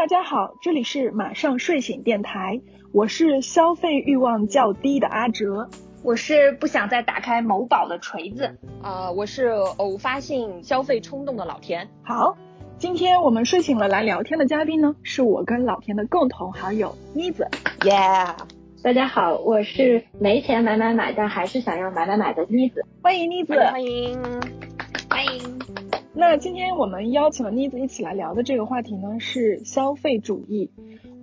大家好，这里是马上睡醒电台，我是消费欲望较低的阿哲，我是不想再打开某宝的锤子，啊，我是偶发性消费冲动的老田。好，今天我们睡醒了来聊天的嘉宾呢，是我跟老田的共同好友妮子。Yeah，，大家好，我是没钱买买买，但还是想要买买买的妮子。欢迎妮子，欢迎，欢迎。那今天我们邀请了妮子一起来聊的这个话题呢，是消费主义。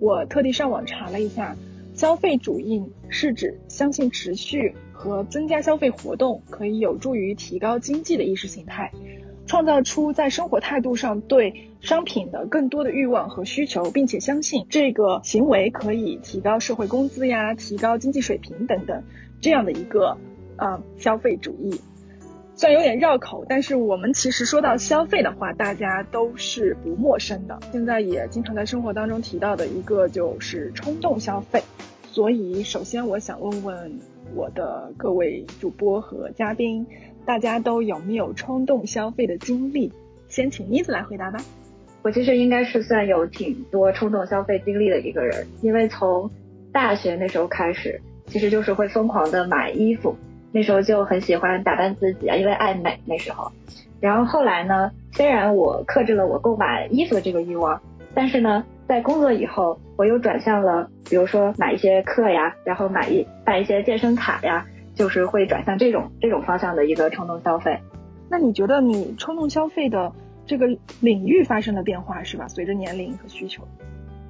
我特地上网查了一下，消费主义是指相信持续和增加消费活动可以有助于提高经济的意识形态，创造出在生活态度上对商品的更多的欲望和需求，并且相信这个行为可以提高社会工资呀、提高经济水平等等这样的一个啊消费主义。虽然有点绕口，但是我们其实说到消费的话，大家都是不陌生的。现在也经常在生活当中提到的一个就是冲动消费。所以，首先我想问问我的各位主播和嘉宾，大家都有没有冲动消费的经历？先请妮子来回答吧。我其实应该是算有挺多冲动消费经历的一个人，因为从大学那时候开始，其实就是会疯狂的买衣服。那时候就很喜欢打扮自己啊，因为爱美那时候。然后后来呢，虽然我克制了我购买衣服的这个欲望，但是呢，在工作以后，我又转向了，比如说买一些课呀，然后买一办一些健身卡呀，就是会转向这种这种方向的一个冲动消费。那你觉得你冲动消费的这个领域发生了变化是吧？随着年龄和需求。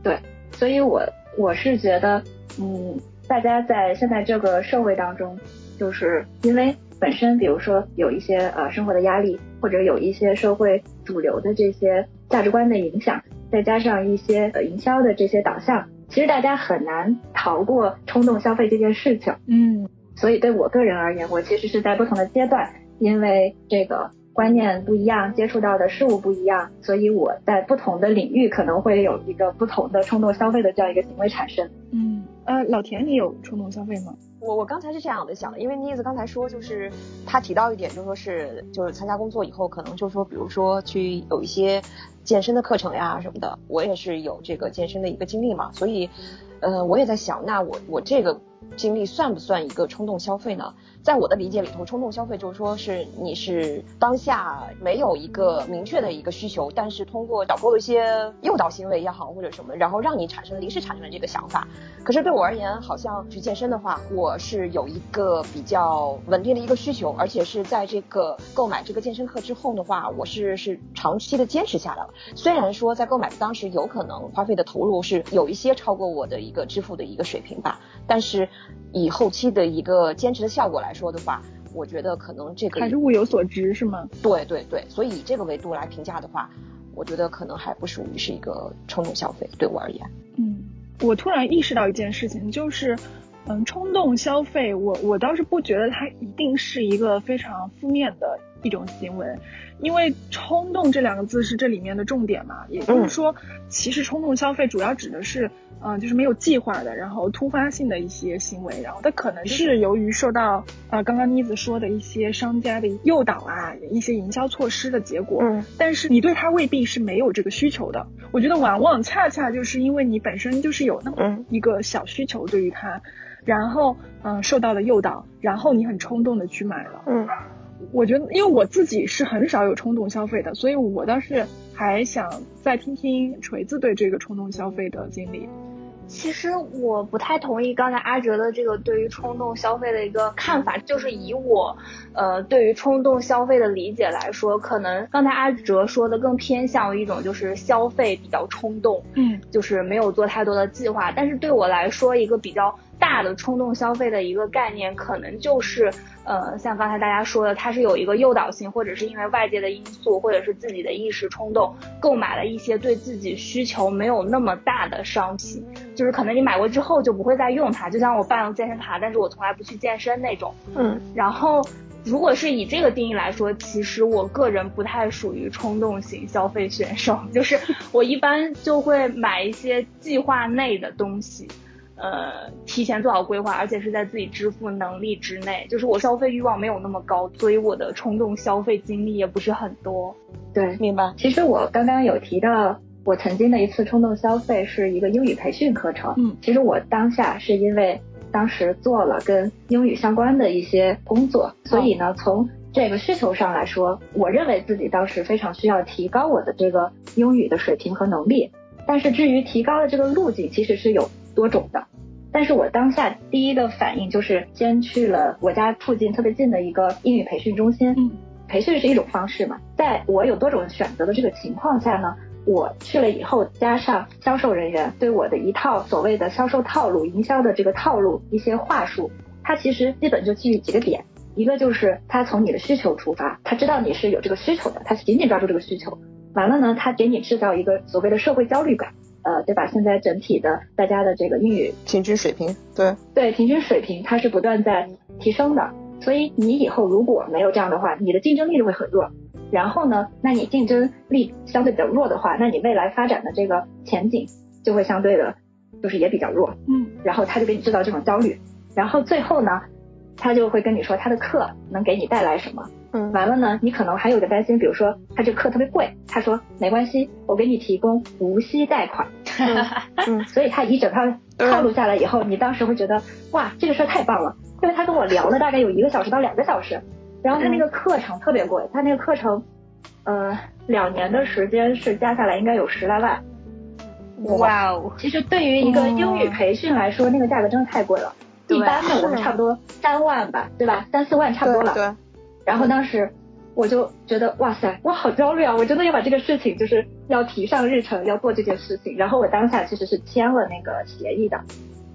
对，所以我我是觉得，嗯，大家在现在这个社会当中。就是因为本身，比如说有一些呃生活的压力，或者有一些社会主流的这些价值观的影响，再加上一些呃营销的这些导向，其实大家很难逃过冲动消费这件事情。嗯，所以对我个人而言，我其实是在不同的阶段，因为这个观念不一样，接触到的事物不一样，所以我在不同的领域可能会有一个不同的冲动消费的这样一个行为产生。嗯，呃，老田，你有冲动消费吗？我我刚才是这样的想的，因为妮子刚才说，就是她提到一点，就说是就是参加工作以后，可能就说比如说去有一些健身的课程呀什么的，我也是有这个健身的一个经历嘛，所以，呃，我也在想，那我我这个经历算不算一个冲动消费呢？在我的理解里头，冲动消费就是说是你是当下没有一个明确的一个需求，但是通过导购一些诱导行为也好或者什么，然后让你产生临时产生了这个想法。可是对我而言，好像去健身的话，我是有一个比较稳定的一个需求，而且是在这个购买这个健身课之后的话，我是是长期的坚持下来了。虽然说在购买当时有可能花费的投入是有一些超过我的一个支付的一个水平吧，但是以后期的一个坚持的效果来。说的话，我觉得可能这个还是物有所值，是吗？对对对，所以以这个维度来评价的话，我觉得可能还不属于是一个冲动消费，对我而言。嗯，我突然意识到一件事情，就是，嗯，冲动消费，我我倒是不觉得它一定是一个非常负面的一种行为。因为冲动这两个字是这里面的重点嘛，也就是说，其实冲动消费主要指的是，嗯，就是没有计划的，然后突发性的一些行为，然后它可能是由于受到啊刚刚妮子说的一些商家的诱导啊，一些营销措施的结果。嗯。但是你对它未必是没有这个需求的，我觉得往往恰恰就是因为你本身就是有那么一个小需求对于它，然后嗯受到了诱导，然后你很冲动的去买了。嗯。我觉得，因为我自己是很少有冲动消费的，所以我倒是还想再听听锤子对这个冲动消费的经历。其实我不太同意刚才阿哲的这个对于冲动消费的一个看法，就是以我呃对于冲动消费的理解来说，可能刚才阿哲说的更偏向于一种就是消费比较冲动，嗯，就是没有做太多的计划。但是对我来说，一个比较大的冲动消费的一个概念，可能就是。呃，像刚才大家说的，它是有一个诱导性，或者是因为外界的因素，或者是自己的一时冲动，购买了一些对自己需求没有那么大的商品，就是可能你买过之后就不会再用它，就像我办了健身卡，但是我从来不去健身那种。嗯。然后，如果是以这个定义来说，其实我个人不太属于冲动型消费选手，就是我一般就会买一些计划内的东西。呃，提前做好规划，而且是在自己支付能力之内。就是我消费欲望没有那么高，所以我的冲动消费经历也不是很多。对，明白。其实我刚刚有提到。我曾经的一次冲动消费是一个英语培训课程。嗯，其实我当下是因为当时做了跟英语相关的一些工作，所以呢，从这个需求上来说，我认为自己当时非常需要提高我的这个英语的水平和能力。但是至于提高的这个路径，其实是有多种的。但是我当下第一个反应就是先去了我家附近特别近的一个英语培训中心。嗯，培训是一种方式嘛，在我有多种选择的这个情况下呢，我去了以后，加上销售人员对我的一套所谓的销售套路、营销的这个套路一些话术，它其实基本就基于几个点，一个就是他从你的需求出发，他知道你是有这个需求的，他紧紧抓住这个需求，完了呢，他给你制造一个所谓的社会焦虑感。呃，对吧？现在整体的大家的这个英语平均水平，对对，平均水平它是不断在提升的。所以你以后如果没有这样的话，你的竞争力就会很弱。然后呢，那你竞争力相对比较弱的话，那你未来发展的这个前景就会相对的，就是也比较弱。嗯，然后他就给你制造这种焦虑，然后最后呢，他就会跟你说他的课能给你带来什么。嗯，完了呢，你可能还有个担心，比如说他这课特别贵，他说没关系，我给你提供无息贷款。嗯，所以他一整套套路下来以后，你当时会觉得哇，这个事儿太棒了，因为他跟我聊了大概有一个小时到两个小时，然后他那个课程特别贵，他那个课程，呃，两年的时间是加下来应该有十来万。哇哦！其实对于一个英语培训来说，那个价格真的太贵了。一般的我们差不多三万吧，对吧？三四万差不多了。对。然后当时我就觉得哇塞，我好焦虑啊！我真的要把这个事情就是要提上日程，要做这件事情。然后我当下其实是签了那个协议的，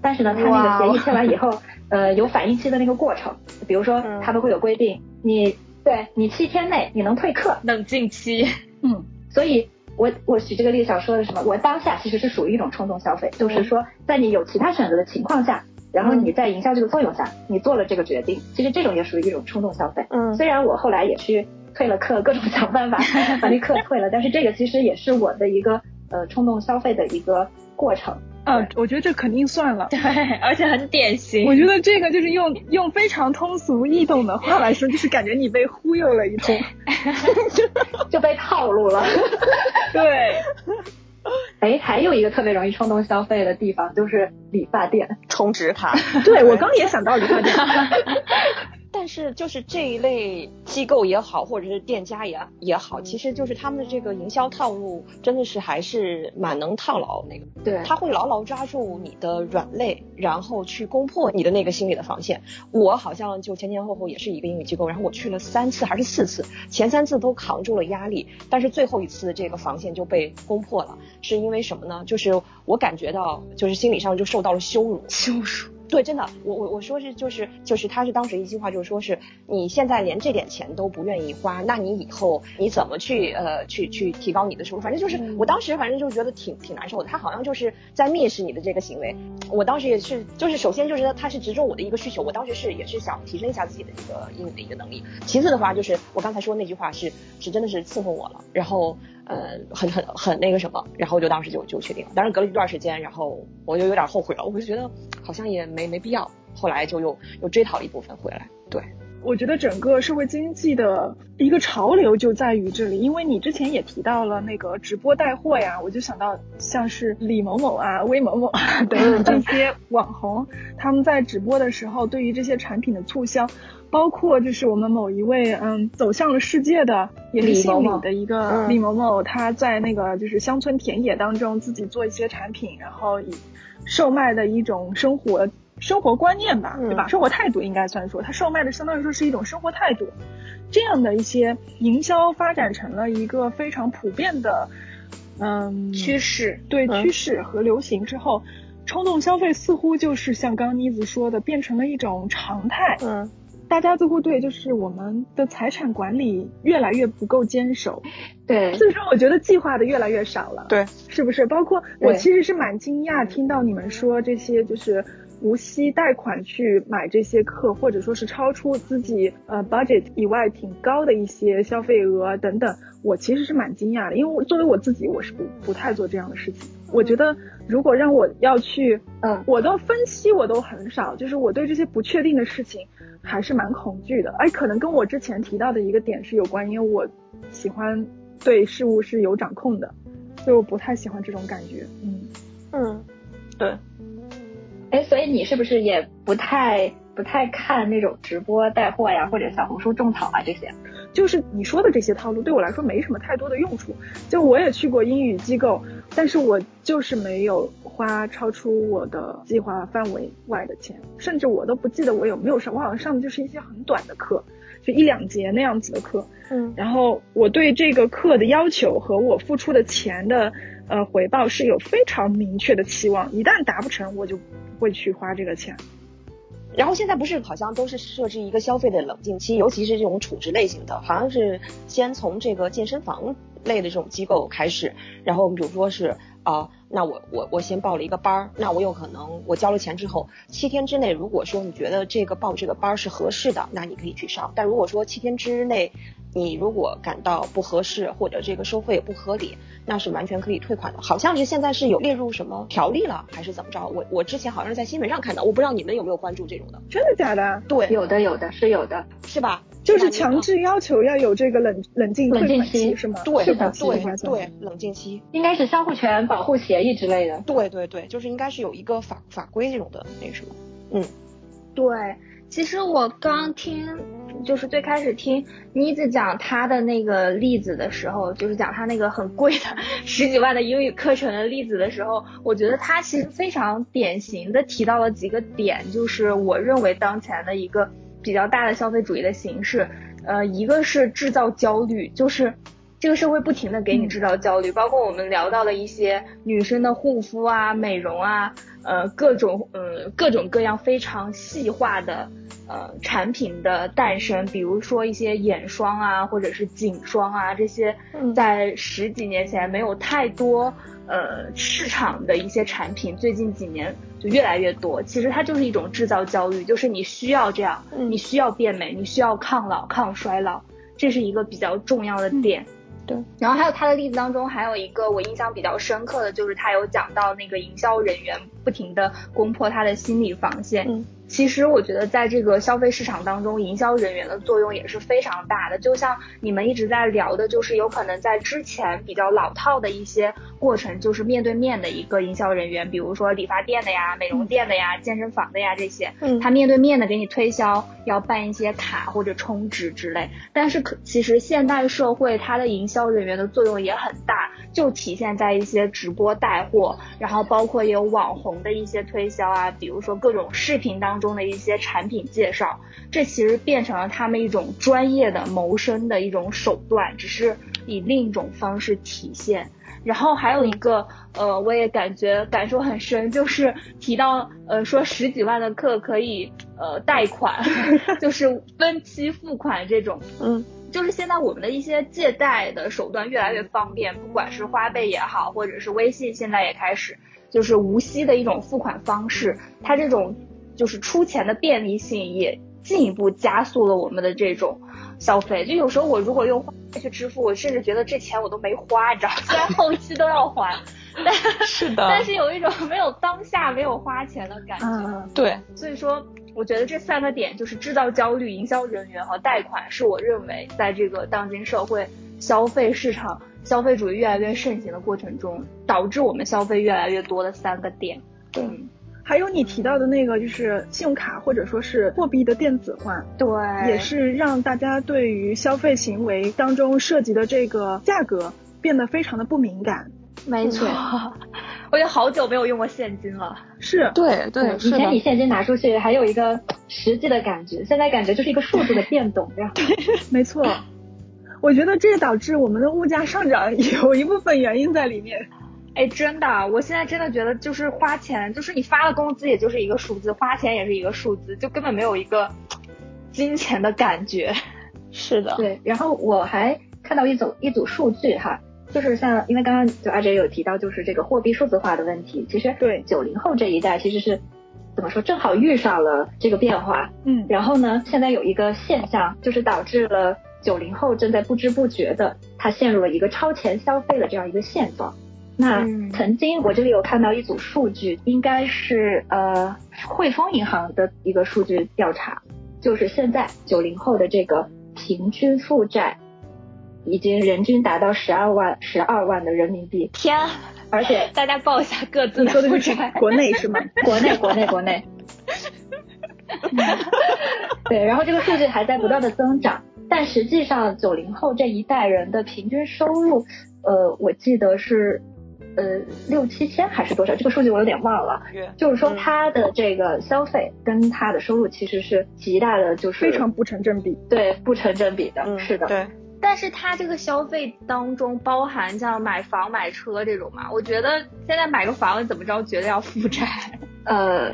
但是呢，他那个协议签完以后，呃，有反应期的那个过程，比如说他们会有规定，你对你七天内你能退课，冷静期。嗯，所以我我举这个例子想说的什么？我当下其实是属于一种冲动消费，就是说在你有其他选择的情况下。然后你在营销这个作用下，你做了这个决定，其实这种也属于一种冲动消费。嗯，虽然我后来也去退了课，各种想办法 把那课退了，但是这个其实也是我的一个呃冲动消费的一个过程。啊，我觉得这肯定算了。对，而且很典型。我觉得这个就是用用非常通俗易懂的话来说，就是感觉你被忽悠了一通，就 就被套路了。对。哎，还有一个特别容易冲动消费的地方，就是理发店充值卡。对我刚也想到理发店。但是就是这一类机构也好，或者是店家也也好，其实就是他们的这个营销套路真的是还是蛮能套牢那个。对，他会牢牢抓住你的软肋，然后去攻破你的那个心理的防线。我好像就前前后后也是一个英语机构，然后我去了三次还是四次，前三次都扛住了压力，但是最后一次这个防线就被攻破了，是因为什么呢？就是我感觉到就是心理上就受到了羞辱，羞辱。对，真的，我我我说是就是就是，他是当时一句话就是说是你现在连这点钱都不愿意花，那你以后你怎么去呃去去提高你的收入？反正就是我当时反正就觉得挺挺难受的，他好像就是在蔑视你的这个行为。我当时也是就是首先就是他是直中我的一个需求，我当时是也是想提升一下自己的一个英语的一个能力。其次的话就是我刚才说那句话是是真的是伺候我了，然后。呃，很很很那个什么，然后就当时就就确定了。但是隔了一段时间，然后我就有点后悔了，我就觉得好像也没没必要。后来就又又追讨一部分回来。对，我觉得整个社会经济的一个潮流就在于这里，因为你之前也提到了那个直播带货呀，我就想到像是李某某啊、魏某某啊等这些网红，他们在直播的时候，对于这些产品的促销。包括就是我们某一位嗯走向了世界的也是姓李的一个李某某，他在那个就是乡村田野当中自己做一些产品，然后以售卖的一种生活生活观念吧，对吧？生活态度应该算说，他售卖的相当于说是一种生活态度，这样的一些营销发展成了一个非常普遍的嗯趋势，对趋势和流行之后，冲动消费似乎就是像刚妮子说的，变成了一种常态，嗯。大家似乎对就是我们的财产管理越来越不够坚守，对，所以说我觉得计划的越来越少了，对，是不是？包括我其实是蛮惊讶听到你们说这些就是无息贷款去买这些课，或者说是超出自己呃 budget 以外挺高的一些消费额等等，我其实是蛮惊讶的，因为作为我自己我是不不太做这样的事情，我觉得如果让我要去，嗯，我的分析我都很少，就是我对这些不确定的事情。还是蛮恐惧的，哎，可能跟我之前提到的一个点是有关，因为我喜欢对事物是有掌控的，所以我不太喜欢这种感觉。嗯嗯，对。哎，所以你是不是也不太不太看那种直播带货呀，或者小红书种草啊这些？就是你说的这些套路，对我来说没什么太多的用处。就我也去过英语机构，但是我就是没有花超出我的计划范围外的钱，甚至我都不记得我有没有上，我好像上的就是一些很短的课，就一两节那样子的课。嗯，然后我对这个课的要求和我付出的钱的呃回报是有非常明确的期望，一旦达不成，我就不会去花这个钱。然后现在不是好像都是设置一个消费的冷静期，尤其是这种储值类型的，好像是先从这个健身房类的这种机构开始，然后比如说是啊，那我我我先报了一个班儿，那我有可能我交了钱之后，七天之内如果说你觉得这个报这个班儿是合适的，那你可以去上，但如果说七天之内你如果感到不合适或者这个收费不合理，那是完全可以退款的。好像是现在是有列入什么条例了，还是怎么着？我我之前好像是在新闻上看到，我不知道你们有没有关注这种的。真的假的？对，有的有的是有的，是吧？就是强制要求要有这个冷冷静冷静期期是吗？对对对，冷静期。应该是相互权保护协议之类的。对对对，就是应该是有一个法法规这种的那个什么。嗯，对，其实我刚听，就是最开始听妮子讲她的那个例子的时候，就是讲她那个很贵的 十几万的英语课程的例子的时候，我觉得她其实非常典型的提到了几个点，就是我认为当前的一个比较大的消费主义的形式，呃，一个是制造焦虑，就是。这个社会不停的给你制造焦虑，包括我们聊到了一些女生的护肤啊、美容啊，呃，各种呃各种各样非常细化的呃产品的诞生，比如说一些眼霜啊，或者是颈霜啊，这些在十几年前没有太多呃市场的一些产品，最近几年就越来越多。其实它就是一种制造焦虑，就是你需要这样，你需要变美，你需要抗老、抗衰老，这是一个比较重要的点。对，然后还有他的例子当中，还有一个我印象比较深刻的就是他有讲到那个营销人员不停的攻破他的心理防线。嗯，其实我觉得在这个消费市场当中，营销人员的作用也是非常大的。就像你们一直在聊的，就是有可能在之前比较老套的一些过程，就是面对面的一个营销人员，比如说理发店的呀、美容店的呀、健身房的呀这些，嗯他面对面的给你推销，要办一些卡或者充值之类。但是可其实现代社会它的营销人员的作用也很大，就体现在一些直播带货，然后包括也有网红的一些推销啊，比如说各种视频当中的一些产品介绍，这其实变成了他们一种专业的谋生的一种手段，只是以另一种方式体现。然后还有一个，呃，我也感觉感受很深，就是提到，呃，说十几万的课可以，呃，贷款，就是分期付款这种，嗯，就是现在我们的一些借贷的手段越来越方便，不管是花呗也好，或者是微信，现在也开始就是无息的一种付款方式，它这种就是出钱的便利性也进一步加速了我们的这种消费。就有时候我如果用花呗去支付，我甚至觉得这钱我都没花，你知道，虽然后期都要还，但 是的但是有一种没有当下没有花钱的感觉。嗯，对，所以说，我觉得这三个点就是制造焦虑、营销人员和贷款，是我认为在这个当今社会消费市场、消费主义越来越盛行的过程中，导致我们消费越来越多的三个点。对嗯还有你提到的那个就是信用卡或者说是货币的电子化，对，也是让大家对于消费行为当中涉及的这个价格变得非常的不敏感。没错。我也好久没有用过现金了。是，对对，以前你现金拿出去还有一个实际的感觉，现在感觉就是一个数字的变动，这样。没错。我觉得这导致我们的物价上涨有一部分原因在里面。哎，真的，我现在真的觉得就是花钱，就是你发了工资，也就是一个数字，花钱也是一个数字，就根本没有一个金钱的感觉。是的，对，然后我还看到一组一组数据哈，就是像因为刚刚就阿哲有提到，就是这个货币数字化的问题，其实对九零后这一代其实是怎么说，正好遇上了这个变化。嗯，然后呢，现在有一个现象，就是导致了九零后正在不知不觉的，他陷入了一个超前消费的这样一个现状。那嗯曾经我这里有看到一组数据，应该是呃汇丰银行的一个数据调查，就是现在九零后的这个平均负债已经人均达到十二万十二万的人民币。天，而且大家报一下各自说的负是债。国内是吗？国内，国内，国内。对，然后这个数据还在不断的增长，但实际上九零后这一代人的平均收入，呃，我记得是呃六七千还是多少？这个数据我有点忘了。就是说嗯他的这个消费跟他的收入其实是极大的，就是非常不成正比。对不成正比的。嗯，是的，对，但是他这个消费当中包含像买房、买车这种嘛？我觉得现在买个房怎么着，觉得要负债。呃，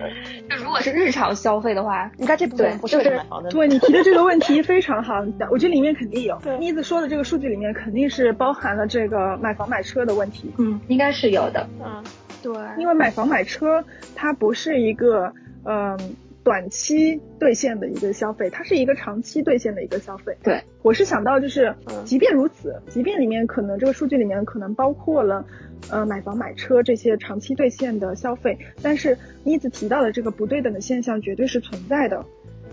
就如果是日常消费的话，应该这部分不就是买房的。对你提的 这个问题非常好，我觉得里面肯定有。妮子说的这个数据里面肯定是包含了这个买房买车的问题，嗯，应该是有的。嗯，对，因为买房买车它不是一个嗯、短期兑现的一个消费，它是一个长期兑现的一个消费。对，我是想到就是嗯，即便如此，即便里面可能这个数据里面可能包括了呃买房买车这些长期兑现的消费，但是妮子提到的这个不对等的现象绝对是存在的。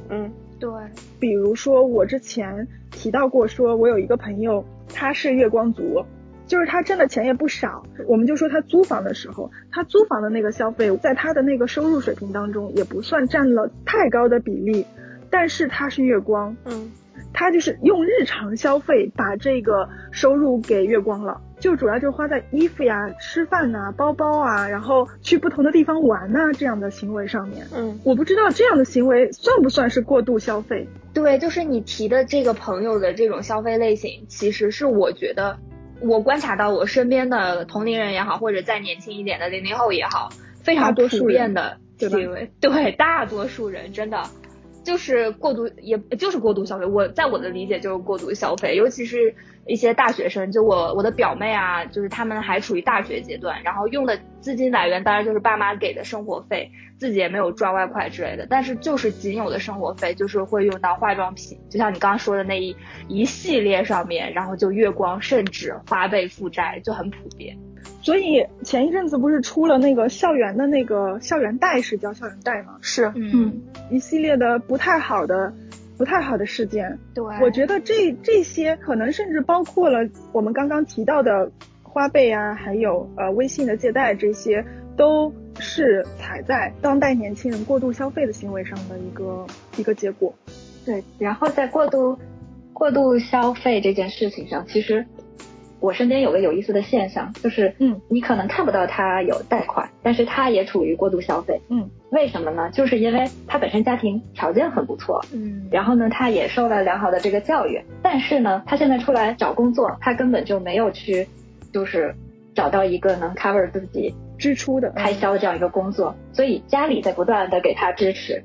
嗯，对，比如说我之前提到过，说我有一个朋友，他是月光族，就是他挣的钱也不少。我们就说他租房的时候，他租房的那个消费，在他的那个收入水平当中，也不算占了太高的比例，但是他是月光，嗯，他就是用日常消费把这个收入给月光了。就主要就是花在衣服呀、吃饭呐、包包啊，然后去不同的地方玩呐、这样的行为上面。嗯，我不知道这样的行为算不算是过度消费。对，就是你提的这个朋友的这种消费类型，其实是我觉得我观察到我身边的同龄人也好，或者再年轻一点的零零后也好，非常多数普遍的行为。对，大多数人真的就是过度，也就是过度消费。我在我的理解就是过度消费，尤其是一些大学生，就我我的表妹啊，就是他们还处于大学阶段，然后用的资金来源当然就是爸妈给的生活费，自己也没有赚外快之类的，但是就是仅有的生活费，就是会用到化妆品，就像你刚刚说的那一一系列上面，然后就月光，甚至花呗负债就很普遍。所以前一阵子不是出了那个校园的那个校园贷是叫校园贷吗？是，嗯，一系列的不太好的、不太好的事件。对，我觉得这这些可能甚至包括了我们刚刚提到的花呗啊，还有呃微信的借贷，这些都是踩在当代年轻人过度消费的行为上的一个一个结果。对，然后在过度过度消费这件事情上，其实我身边有个有意思的现象，就是嗯，你可能看不到他有贷款，但是他也处于过度消费。嗯，为什么呢？就是因为他本身家庭条件很不错，嗯，然后呢，他也受了良好的这个教育，但是呢，他现在出来找工作，他根本就没有去，就是找到一个能 cover 自己支出的开销的这样一个工作，所以家里在不断的给他支持，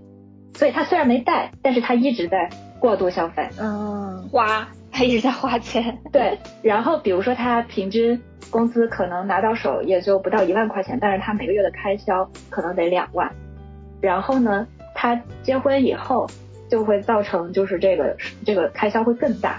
所以他虽然没贷，但是他一直在过度消费。嗯，花，他一直在花钱。对，然后比如说他平均工资可能拿到手也就不到一万块钱，但是他每个月的开销可能得两万。然后呢，他结婚以后就会造成就是这个这个开销会更大。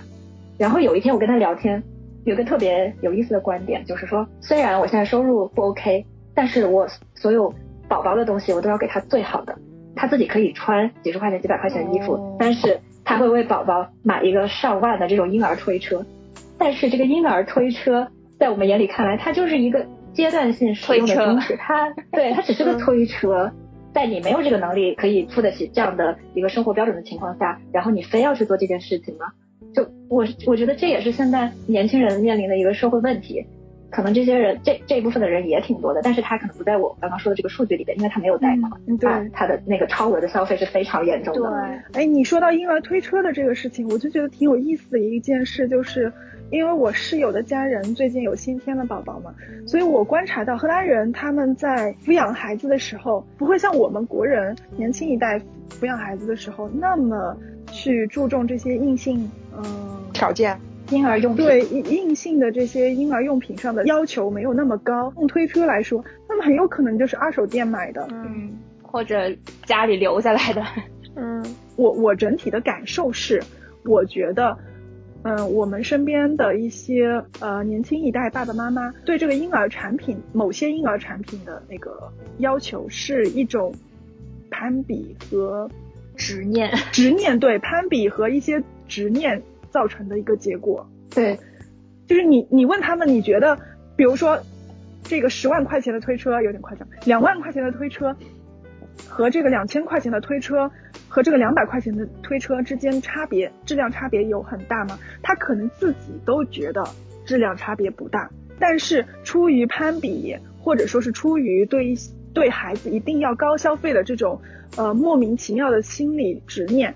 然后有一天我跟他聊天，有个特别有意思的观点，就是说虽然我现在收入不 OK，但是我所有宝宝的东西我都要给他最好的。他自己可以穿几十块钱、几百块钱的衣服，哦但是他会为宝宝买一个上万的这种婴儿推车。但是这个婴儿推车在我们眼里看来，它就是一个阶段性使用的东西，它对 它只是个推车。在你没有这个能力可以付得起这样的一个生活标准的情况下，然后你非要去做这件事情吗？就我我觉得这也是现在年轻人面临的一个社会问题。可能这些人这这一部分的人也挺多的，但是他可能不在我刚刚说的这个数据里边，因为他没有贷款，嗯对啊他的那个超额的消费是非常严重的。对哎，你说到婴儿推车的这个事情，我就觉得挺有意思的一件事，就是因为我室友的家人最近有新添了宝宝嘛，所以我观察到荷兰人他们在抚养孩子的时候，不会像我们国人年轻一代抚养孩子的时候那么去注重这些硬性，嗯、条件，婴儿用品对硬硬性的这些婴儿用品上的要求没有那么高。用推车来说，那么很有可能就是二手店买的。嗯，或者家里留下来的。嗯 我我整体的感受是，我觉得，嗯、我们身边的一些呃年轻一代爸爸妈妈对这个婴儿产品，某些婴儿产品的那个要求是一种攀比和执念，执念，对攀比和一些执念造成的一个结果。对，就是你你问他们，你觉得，比如说这个十万块钱的推车有点夸张，两万块钱的推车和这个两千块钱的推车和这个两百块钱的推车之间差别质量差别有很大吗？他可能自己都觉得质量差别不大，但是出于攀比或者说是出于对对孩子一定要高消费的这种呃莫名其妙的心理执念，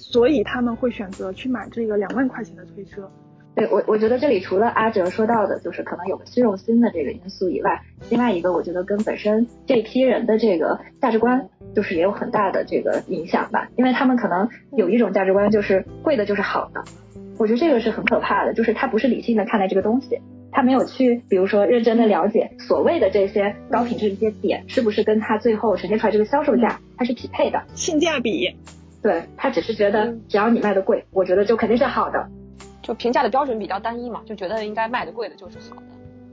所以他们会选择去买这个两万块钱的推车。对我，我觉得这里除了阿哲说到的，就是可能有个虚荣心的这个因素以外，另外一个我觉得跟本身这批人的这个价值观，就是也有很大的这个影响吧。因为他们可能有一种价值观，就是贵的就是好的。我觉得这个是很可怕的，就是他不是理性的看待这个东西，他没有去，比如说认真的了解所谓的这些高品质的一些点，是不是跟他最后呈现出来这个销售价它是匹配的，性价比。对他只是觉得只要你卖的贵，我觉得就肯定是好的。就评价的标准比较单一嘛，就觉得应该卖的贵的就是好的。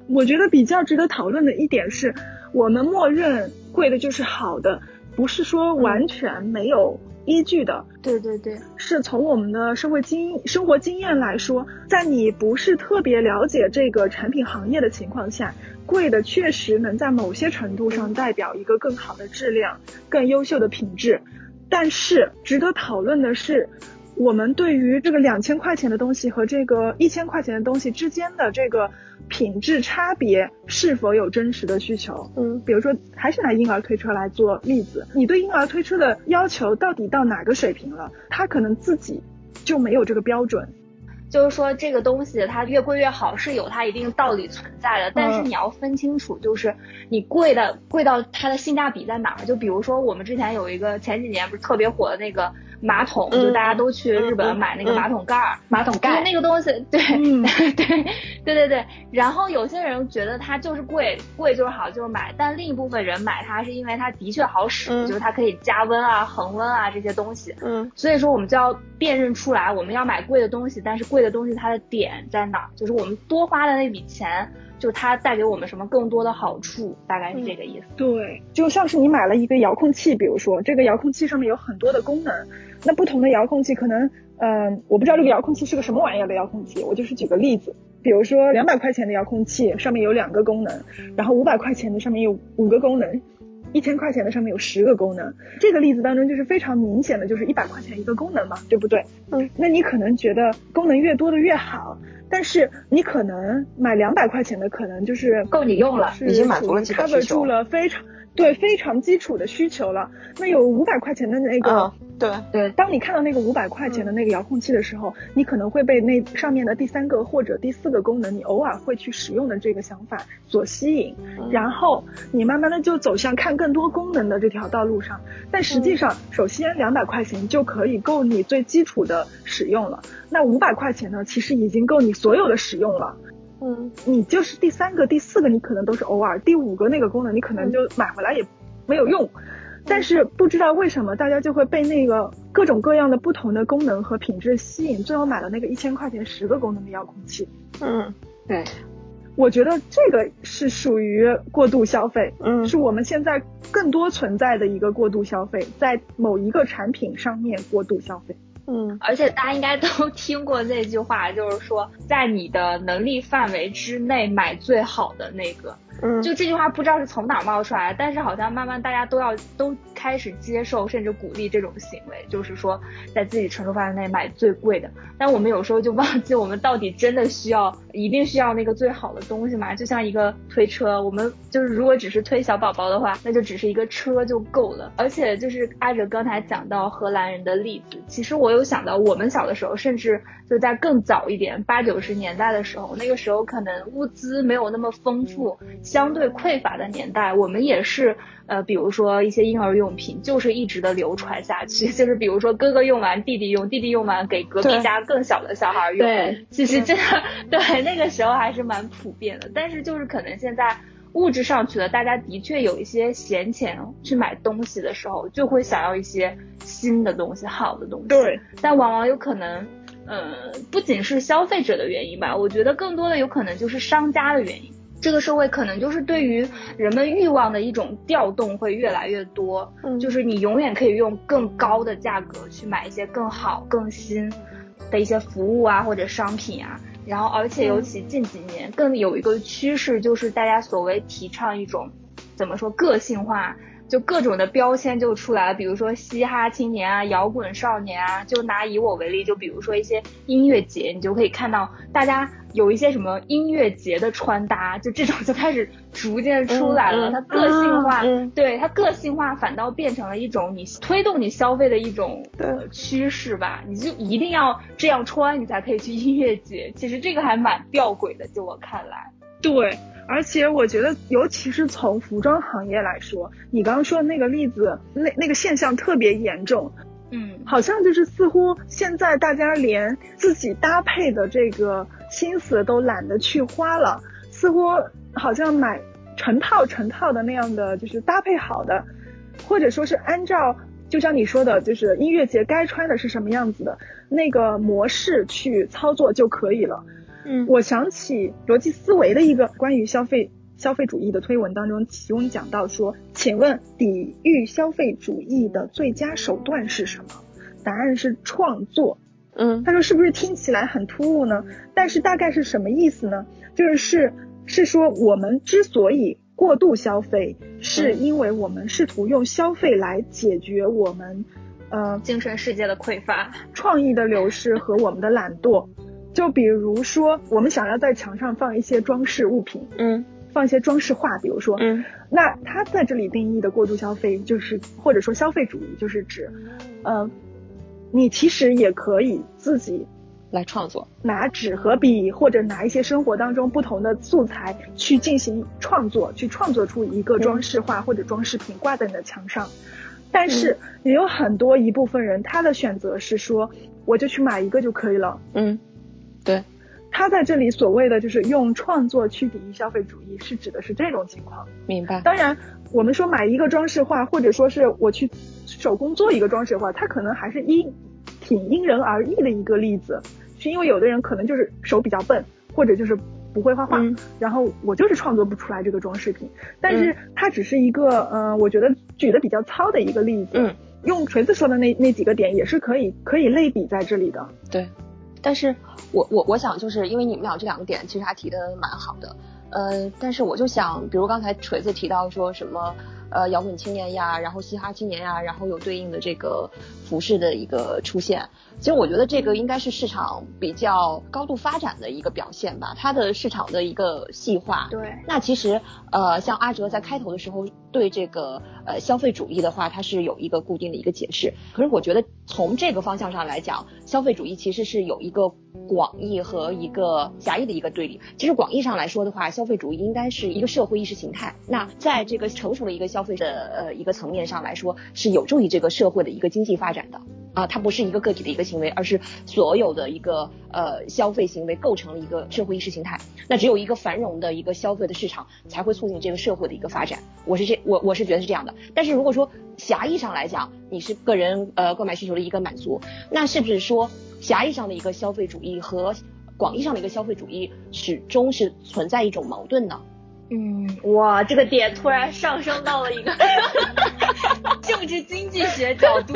我觉得比较值得讨论的一点是，我们默认贵的就是好的，不是说完全没有依据的。对对对，是从我们的社会经生活经验来说，在你不是特别了解这个产品行业的情况下，贵的确实能在某些程度上代表一个更好的质量、更优秀的品质。但是值得讨论的是。我们对于这个两千块钱的东西和这个一千块钱的东西之间的这个品质差别是否有真实的需求？嗯，比如说还是拿婴儿推车来做例子，你对婴儿推车的要求到底到哪个水平了？他可能自己就没有这个标准。就是说这个东西它越贵越好是有它一定道理存在的，但是你要分清楚，就是你贵的贵到它的性价比在哪儿？就比如说我们之前有一个前几年不是特别火的那个。马桶就大家都去日本买那个马桶盖儿，马桶盖那个东西，对 对对对对对。然后有些人觉得它就是贵，贵就是好，就是买。但另一部分人买它是因为它的确好使，就是它可以加温啊、恒温啊这些东西。嗯。所以说我们就要辨认出来，我们要买贵的东西，但是贵的东西它的点在哪？就是我们多花的那笔钱。就它带给我们什么更多的好处，大概是这个意思。对，就像是你买了一个遥控器，比如说这个遥控器上面有很多的功能，那不同的遥控器可能，嗯，我不知道这个遥控器是个什么玩意儿的遥控器，我就是举个例子，比如说两百块钱的遥控器上面有两个功能，然后五百块钱的上面有五个功能，一千块钱的上面有十个功能。这个例子当中就是非常明显的，就是一百块钱一个功能嘛，对不对？嗯，那你可能觉得功能越多的越好。但是你可能买两百块钱的，可能就是够你用了，已经满足了基本需求了，非常对非常基础的需求了。那有五百块钱的那个。对对，当你看到那个五百块钱的那个遥控器的时候，你可能会被那上面的第三个或者第四个功能，你偶尔会去使用的这个想法所吸引，然后你慢慢的就走向看更多功能的这条道路上。但实际上，首先两百块钱就可以够你最基础的使用了，那五百块钱呢，其实已经够你所有的使用了。嗯，你就是第三个、第四个，你可能都是偶尔，第五个那个功能，你可能就买回来也没有用。但是不知道为什么大家就会被那个各种各样的不同的功能和品质吸引，最后买了那个一千块钱十个功能的遥控器。嗯，对，我觉得这个是属于过度消费，嗯，是我们现在更多存在的一个过度消费，在某一个产品上面过度消费。嗯，而且大家应该都听过那句话，就是说在你的能力范围之内买最好的那个。嗯，就这句话不知道是从哪冒出来，但是好像慢慢大家都要都开始接受甚至鼓励这种行为，就是说在自己承受范围内买最贵的。但我们有时候就忘记我们到底真的需要一定需要那个最好的东西吗？就像一个推车，我们就是如果只是推小宝宝的话，那就只是一个车就够了。而且就是阿哲刚才讲到荷兰人的例子，其实我有想到我们小的时候，甚至就在更早一点八九十年代的时候，那个时候可能物资没有那么丰富。相对匮乏的年代，我们也是呃，比如说一些婴儿用品，就是一直的流传下去，就是比如说哥哥用完，弟弟用，弟弟用完给隔壁家更小的小孩用。对，其实真的对 那个时候还是蛮普遍的。但是就是可能现在物质上去了，大家的确有一些闲钱去买东西的时候，就会想要一些新的东西、好的东西。对，但往往有可能，呃，不仅是消费者的原因吧，我觉得更多的有可能就是商家的原因。这个社会可能就是对于人们欲望的一种调动会越来越多，嗯，就是你永远可以用更高的价格去买一些更好、更新的一些服务啊或者商品啊，然后而且尤其近几年更有一个趋势，就是大家所谓提倡一种怎么说个性化。就各种的标签就出来了，比如说嘻哈青年啊，摇滚少年啊，就拿以我为例，就比如说一些音乐节，你就可以看到大家有一些什么音乐节的穿搭，就这种就开始逐渐出来了。它个性化，对它个性化反倒变成了一种你推动你消费的一种趋势吧。你就一定要这样穿，你才可以去音乐节。其实这个还蛮吊诡的，就我看来。对。而且我觉得，尤其是从服装行业来说，你刚刚说的那个例子，那那个现象特别严重。嗯，好像就是似乎现在大家连自己搭配的这个心思都懒得去花了，似乎好像买成套成套的那样的，就是搭配好的，或者说是按照就像你说的，就是音乐节该穿的是什么样子的那个模式去操作就可以了。嗯，我想起逻辑思维的一个关于消费消费主义的推文当中，其中讲到说，请问抵御消费主义的最佳手段是什么？答案是创作。嗯，他说是不是听起来很突兀呢？但是大概是什么意思呢？就是是是说我们之所以过度消费，是因为我们试图用消费来解决我们呃精神世界的匮乏、创意的流失和我们的懒惰。就比如说，我们想要在墙上放一些装饰物品，嗯，放一些装饰画，比如说，嗯，那他在这里定义的过度消费，就是或者说消费主义，就是指，呃，你其实也可以自己来创作，拿纸和笔，或者拿一些生活当中不同的素材去进行创作，去创作出一个装饰画或者装饰品挂在你的墙上。但是也有很多一部分人，他的选择是说，我就去买一个就可以了，嗯。对，他在这里所谓的就是用创作去抵御消费主义，是指的是这种情况。明白。当然，我们说买一个装饰画，或者说是我去手工做一个装饰画，它可能还是因挺因人而异的一个例子。是因为有的人可能就是手比较笨，或者就是不会画画，然后我就是创作不出来这个装饰品。但是它只是一个，嗯，我觉得举的比较糙的一个例子。嗯。用锤子说的那那几个点也是可以可以类比在这里的。对。但是我我我想就是因为你们俩这两个点其实还提的蛮好的，呃，但是我就想，比如刚才锤子提到说什么。呃，摇滚青年呀，然后嘻哈青年呀，然后有对应的这个服饰的一个出现。其实我觉得这个应该是市场比较高度发展的一个表现吧，它的市场的一个细化。对。那其实呃，像阿哲在开头的时候对这个呃消费主义的话，它是有一个固定的一个解释。可是我觉得从这个方向上来讲，消费主义其实是有一个广义和一个狭义的一个对立。其实广义上来说的话，消费主义应该是一个社会意识形态。那在这个成熟的一个消费的呃一个层面上来说，是有助于这个社会的一个经济发展展的啊，它不是一个个体的一个行为，而是所有的一个呃消费行为构成了一个社会意识形态。那只有一个繁荣的一个消费的市场，才会促进这个社会的一个发展。我是这我我是觉得是这样的。但是如果说狭义上来讲，你是个人呃购买需求的一个满足，那是不是说狭义上的一个消费主义和广义上的一个消费主义始终是存在一种矛盾呢？嗯，哇，这个点突然上升到了一个 政治经济学角度，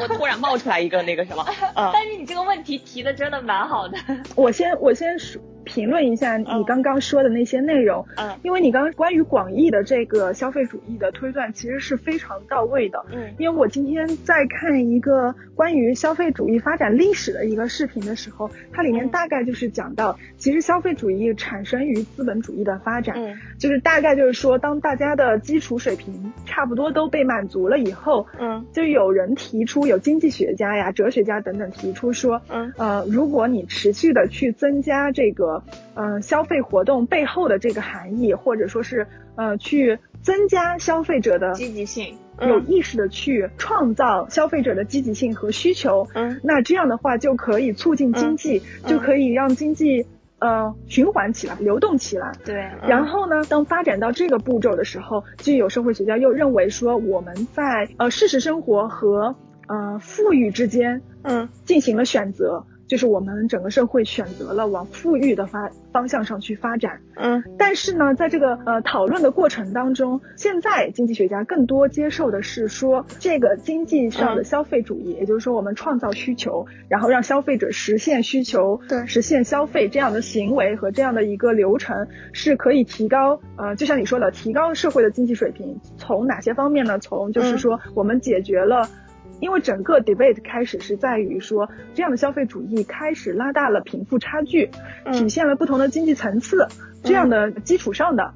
我突然冒出来一个那个什么，但是你这个问题提的真的蛮好的，我先我先说。评论一下你刚刚说的那些内容，嗯，因为你刚刚关于广义的这个消费主义的推断，其实是非常到位的，嗯，因为我今天在看一个关于消费主义发展历史的一个视频的时候，它里面大概就是讲到，其实消费主义产生于资本主义的发展，嗯，就是大概就是说，当大家的基础水平差不多都被满足了以后，嗯，就有人提出，有经济学家呀、哲学家等等提出说，嗯，呃，如果你持续的去增加这个。嗯，消费活动背后的这个含义，或者说是呃，去增加消费者的积极性，有意识的去创造消费者的积极性和需求。嗯，那这样的话就可以促进经济，就可以让经济呃循环起来，流动起来。对。然后呢，当发展到这个步骤的时候，就有社会学家又认为说，我们在呃事实生活和呃富裕之间，嗯，进行了选择。就是我们整个社会选择了往富裕的发方向上去发展。嗯，但是呢，在这个呃讨论的过程当中，现在经济学家更多接受的是说，这个经济上的消费主义，也就是说我们创造需求，然后让消费者实现需求，对实现消费这样的行为和这样的一个流程，是可以提高呃，就像你说的，提高社会的经济水平。从哪些方面呢？从就是说我们解决了。因为整个 debate 开始是在于说，这样的消费主义开始拉大了贫富差距，体现了不同的经济层次这样的基础上的。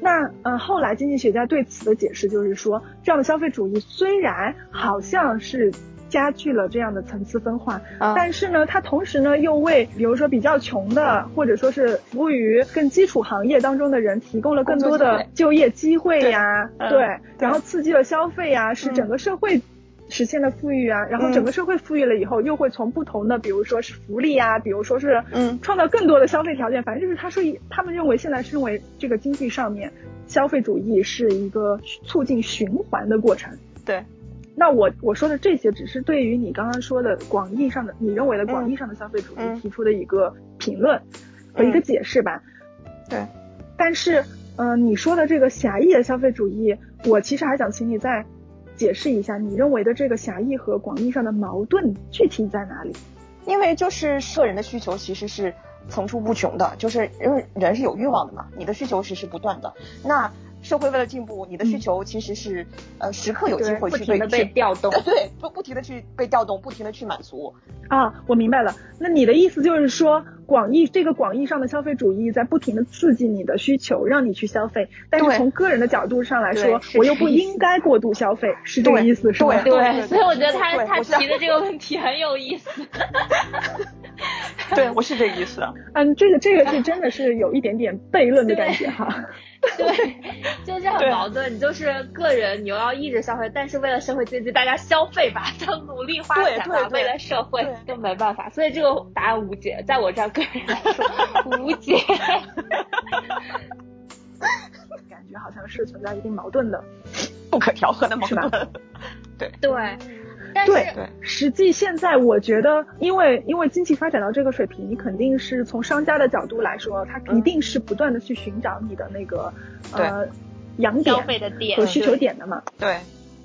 那呃，后来经济学家对此的解释就是说，这样的消费主义虽然好像是加剧了这样的层次分化，但是呢，它同时呢又为比如说比较穷的或者说是服务于更基础行业当中的人提供了更多的就业机会呀，对，然后刺激了消费呀，使整个社会。实现了富裕啊，然后整个社会富裕了以后，又会从不同的，比如说是福利啊，比如说是嗯，创造更多的消费条件。反正就是他说，他们认为现在是认为这个经济上面消费主义是一个促进循环的过程。对，那我我说的这些只是对于你刚刚说的广义上的，你认为的广义上的消费主义提出的一个评论和一个解释吧。对，但是嗯，你说的这个狭义的消费主义，我其实还想请你再。解释一下，你认为的这个狭义和广义上的矛盾具体在哪里？因为就是个人的需求其实是层出不穷的，就是因为人是有欲望的嘛，你的需求是是不断的。那社会为了进步，你的需求其实是呃时刻有机会去被被调动，对，不不停的去被调动，不停的去满足。啊，我明白了。那你的意思就是说，广义这个广义上的消费主义在不停的刺激你的需求，让你去消费。但是从个人的角度上来说，我又不应该过度消费，是这个意思，是吧？对，所以我觉得他他提的这个问题很有意思。对，我是这个意思。嗯，这个这个是真的是有一点点悖论的感觉哈。对，就是很矛盾。你就是个人，你又要抑制消费，但是为了社会经济，大家消费吧，要努力花钱吧，为了社会，都没办法。所以这个答案无解，在我这儿个人来说 无解。感觉好像是存在一定矛盾的，不可调和的矛盾。对对。对，实际现在我觉得，因为因为经济发展到这个水平，你肯定是从商家的角度来说，他一定是不断的去寻找你的那个呃痒点和需求点的嘛。对，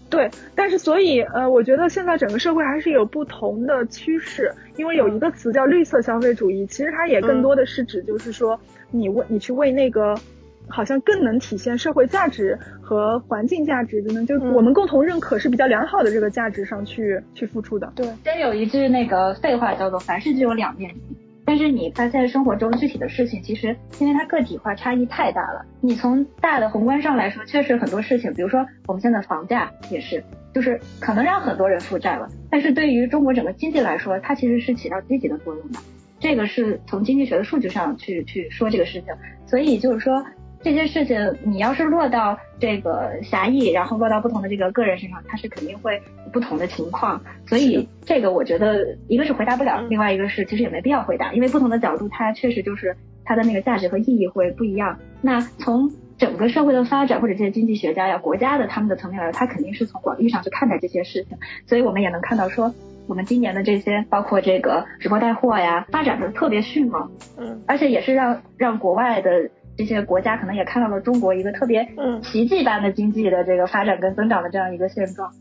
对，但是所以呃，我觉得现在整个社会还是有不同的趋势，因为有一个词叫绿色消费主义，其实它也更多的是指就是说你为你去为那个。好像更能体现社会价值和环境价值的呢，就我们共同认可是比较良好的这个价值上去去付出的。对，真有一句那个废话叫做“凡事就有两面”，但是你发现生活中具体的事情，其实因为它个体化差异太大了。你从大的宏观上来说，确实很多事情，比如说我们现在房价也是，就是可能让很多人负债了，但是对于中国整个经济来说，它其实是起到积极的作用的。这个是从经济学的数据上去去说这个事情，所以就是说。这些事情，你要是落到这个狭义，然后落到不同的这个个人身上，它是肯定会不同的情况。所以这个我觉得，一个是回答不了，另外一个是其实也没必要回答，因为不同的角度，它确实就是它的那个价值和意义会不一样。那从整个社会的发展或者这些经济学家呀、国家的他们的层面来说，他肯定是从广义上去看待这些事情。所以我们也能看到说，我们今年的这些，包括这个直播带货呀，发展的特别迅猛，嗯，而且也是让让国外的。这些国家可能也看到了中国一个特别奇迹般的经济的这个发展跟增长的这样一个现状。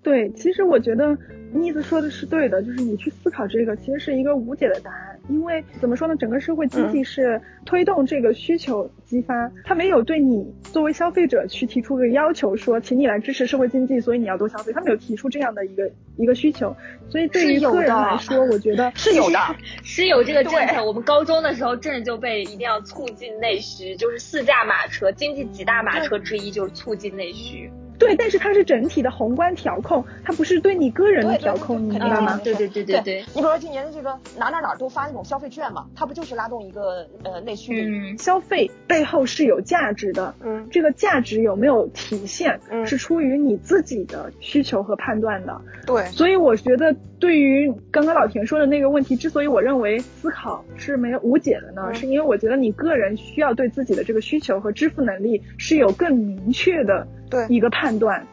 嗯，对，其实我觉得妮子说的是对的，就是你去思考这个，其实是一个无解的答案。因为怎么说呢，整个社会经济是推动这个需求激发，它没有对你作为消费者去提出个要求，说请你来支持社会经济，所以你要多消费，他没有提出这样的一个一个需求。所以对于个人来说，我觉得 是有的，是有这个政策。我们高中的时候，政就被一定要促进内需，就是四驾马车，经济几大马车之一就是促进内需。对，但是它是整体的宏观调控，它不是对你个人的调控，你明白吗？对对对对对。你比如说今年的这个哪哪哪都发那种消费券嘛，它不就是拉动一个呃内需？嗯，消费背后是有价值的，嗯，这个价值有没有体现，嗯，是出于你自己的需求和判断的。对，所以我觉得对于刚刚老田说的那个问题，之所以我认为思考是没有无解的呢，是因为我觉得你个人需要对自己的这个需求和支付能力是有更明确的。对一个判断，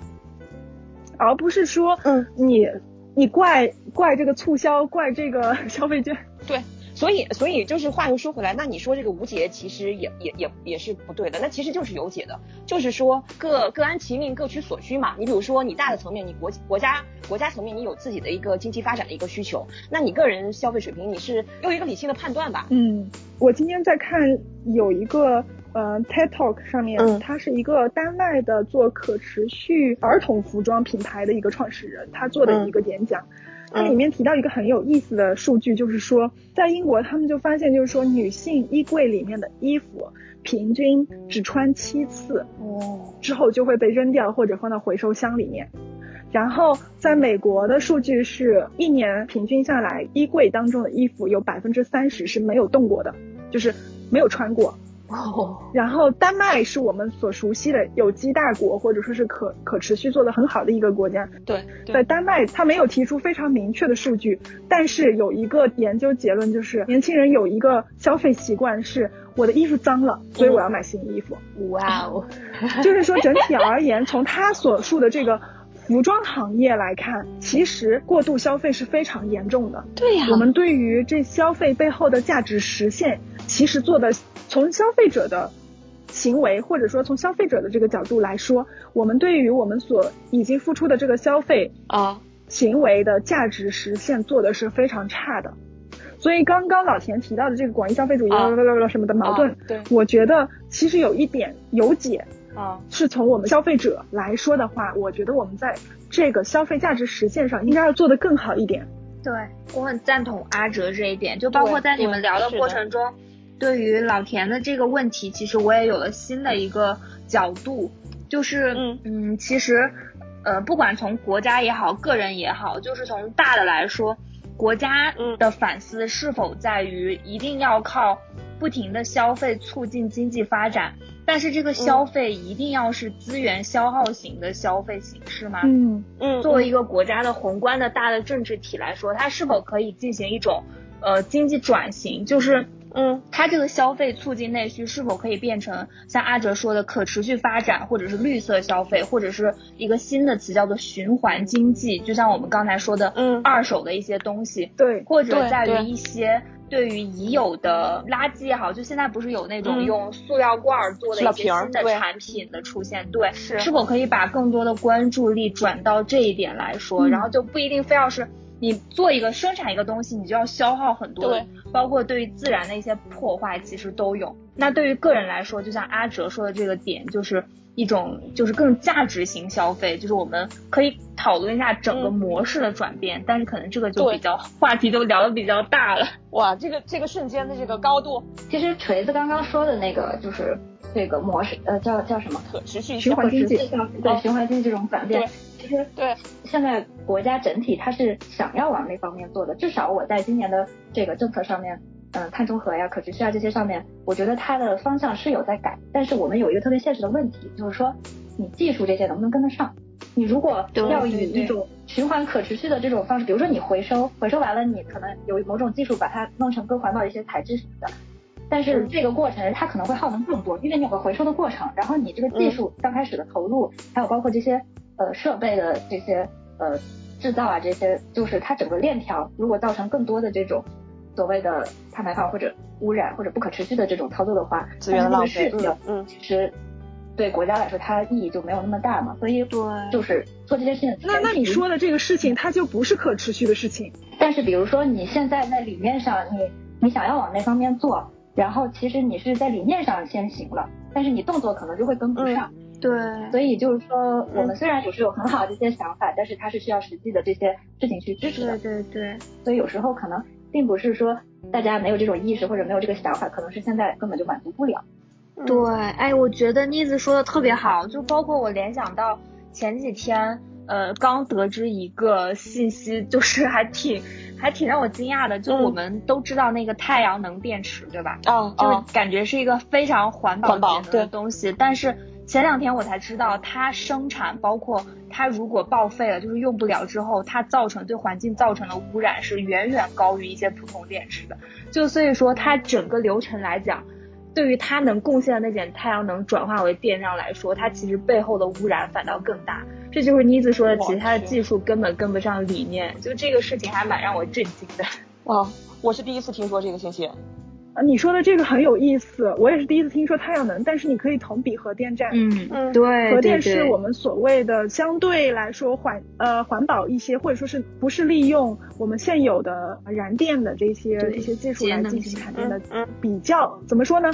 而不是说，嗯，你你怪怪这个促销，怪这个消费券，对。所以，所以就是话又说回来，那你说这个无解其实也也也也是不对的，那其实就是有解的，就是说各各安其命，各取所需嘛。你比如说你大的层面，你国国家国家层面你有自己的一个经济发展的一个需求，那你个人消费水平你是用一个理性的判断吧。嗯，我今天在看有一个呃 TED Talk 上面，他是一个丹麦的做可持续儿童服装品牌的一个创始人，他做的一个演讲。它里面提到一个很有意思的数据，就是说，在英国他们就发现，就是说女性衣柜里面的衣服平均只穿七次，哦，之后就会被扔掉或者放到回收箱里面。然后在美国的数据是一年平均下来，衣柜当中的衣服有百分之三十是没有动过的，就是没有穿过。哦，然后丹麦是我们所熟悉的有机大国，或者说是可可持续做的很好的一个国家。对，在丹麦，他没有提出非常明确的数据，但是有一个研究结论就是，年轻人有一个消费习惯是，我的衣服脏了，所以我要买新衣服。哇哦，就是说整体而言，从他所述的这个服装行业来看，其实过度消费是非常严重的。对呀，我们对于这消费背后的价值实现，其实做的。从消费者的行为，或者说从消费者的这个角度来说，我们对于我们所已经付出的这个消费啊行为的价值实现做的是非常差的。所以刚刚老田提到的这个广义消费主义什么的矛盾，对，我觉得其实有一点有解啊，是从我们消费者来说的话，我觉得我们在这个消费价值实现上应该要做得更好一点。对我很赞同阿哲这一点，就包括在你们聊的过程中。对于老田的这个问题，其实我也有了新的一个角度，就是嗯嗯，其实呃，不管从国家也好，个人也好，就是从大的来说，国家的反思是否在于一定要靠不停的消费促进经济发展，但是这个消费一定要是资源消耗型的消费形式吗？嗯嗯，作为一个国家的宏观的大的政治体来说，它是否可以进行一种呃经济转型，就是。嗯，它这个消费促进内需是否可以变成像阿哲说的可持续发展，或者是绿色消费，或者是一个新的词叫做循环经济？就像我们刚才说的，嗯，二手的一些东西，对，或者在于一些对于已有的垃圾也好，就现在不是有那种用塑料罐做的一些新的产品的出现，对，是，是否可以把更多的关注力转到这一点来说，然后就不一定非要是。你做一个生产一个东西，你就要消耗很多，对，包括对于自然的一些破坏，其实都有。那对于个人来说，就像阿哲说的这个点，就是一种就是更价值型消费，就是我们可以讨论一下整个模式的转变，但是可能这个就比较话题就聊的比较大了。哇，这个这个瞬间的这个高度，其实锤子刚刚说的那个就是这个模式，呃，叫叫什么？可持续循环经济，对，循环经济这种转变。其实对，现在国家整体它是想要往那方面做的，至少我在今年的这个政策上面，嗯，碳中和呀、可持续啊这些上面，我觉得它的方向是有在改。但是我们有一个特别现实的问题，就是说你技术这些能不能跟得上？你如果要以一种循环可持续的这种方式，比如说你回收，回收完了你可能有某种技术把它弄成更环保的一些材质什么的，但是这个过程它可能会耗能更多，因为你有个回收的过程，然后你这个技术刚开始的投入，还有包括这些。呃，设备的这些呃制造啊，这些就是它整个链条，如果造成更多的这种所谓的碳排放或者污染或者不可持续的这种操作的话，资源浪费，嗯，其实对国家来说它意义就没有那么大嘛。所以对，就是做这件事情。那那你说的这个事情，它就不是可持续的事情。但是比如说你现在在理念上，你你想要往那方面做，然后其实你是在理念上先行了，但是你动作可能就会跟不上。对，所以就是说，我们虽然有时有很好的这些想法，但是它是需要实际的这些事情去支持的。对对对。所以有时候可能并不是说大家没有这种意识或者没有这个想法，可能是现在根本就满足不了。对，哎，我觉得妮子说的特别好，就包括我联想到前几天，呃，刚得知一个信息，就是还挺还挺让我惊讶的，就我们都知道那个太阳能电池，对吧？哦。就是感觉是一个非常环保节能的东西，但是。前两天我才知道，它生产包括它如果报废了，就是用不了之后，它造成对环境造成的污染是远远高于一些普通电池的。就所以说，它整个流程来讲，对于它能贡献的那点太阳能转化为电量来说，它其实背后的污染反倒更大。这就是妮子说的，其他的技术根本跟不上理念，就这个事情还蛮让我震惊的。哇，我是第一次听说这个信息。啊，你说的这个很有意思，我也是第一次听说太阳能，但是你可以同比核电站。嗯嗯，对，核电是我们所谓的相对来说环呃环保一些，或者说是不是利用我们现有的燃电的这些这些技术来进行产电的比较，怎么说呢？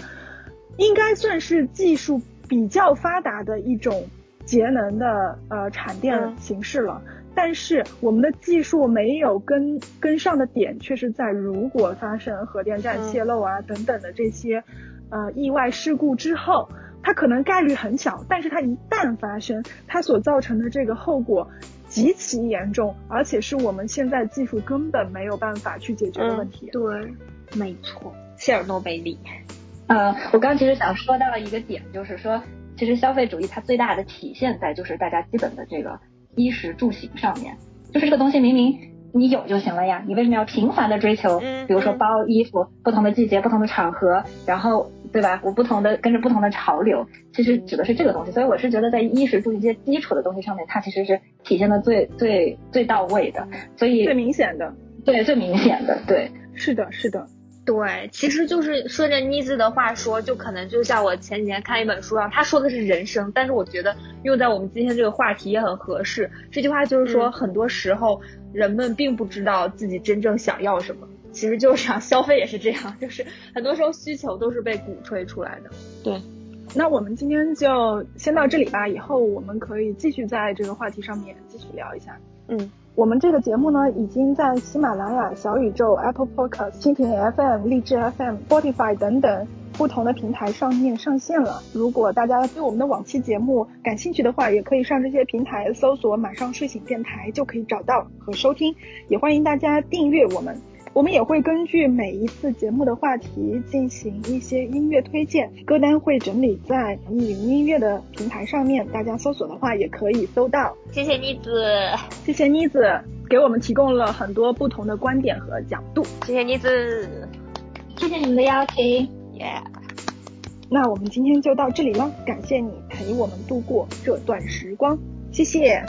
应该算是技术比较发达的一种节能的呃产电形式了。但是我们的技术没有跟跟上的点，却是在如果发生核电站泄漏啊等等的这些，呃意外事故之后，它可能概率很小，但是它一旦发生，它所造成的这个后果极其严重，而且是我们现在技术根本没有办法去解决的问题。对，没错，切尔诺贝利。呃，我刚其实想说到一个点，就是说，其实消费主义它最大的体现在就是大家基本的这个。衣食住行上面，就是这个东西明明你有就行了呀，你为什么要频繁的追求？比如说包、衣服，不同的季节、不同的场合，然后对吧？我不同的跟着不同的潮流，其实指的是这个东西。所以我是觉得在衣食住行这些基础的东西上面，它其实是体现的最最最到位的，所以最明显的，对，最明显的，对，是的，是的。对，其实就是顺着妮子的话说，就可能就像我前几天看一本书上，他说的是人生，但是我觉得用在我们今天这个话题也很合适。这句话就是说，很多时候人们并不知道自己真正想要什么，其实就是想消费也是这样，就是很多时候需求都是被鼓吹出来的。对，那我们今天就先到这里吧，以后我们可以继续在这个话题上面继续聊一下。嗯。我们这个节目呢，已经在喜马拉雅、小宇宙、Apple Podcast、蜻蜓 FM、荔枝 FM、Spotify 等等不同的平台上面上线了。如果大家对我们的往期节目感兴趣的话，也可以上这些平台搜索“马上睡醒电台”就可以找到和收听。也欢迎大家订阅我们。我们也会根据每一次节目的话题进行一些音乐推荐，歌单会整理在网易云音乐的平台上面，大家搜索的话也可以搜到。谢谢妮子，谢谢妮子给我们提供了很多不同的观点和角度。谢谢妮子，谢谢你们的邀请，耶。那我们今天就到这里了，感谢你陪我们度过这段时光，谢谢。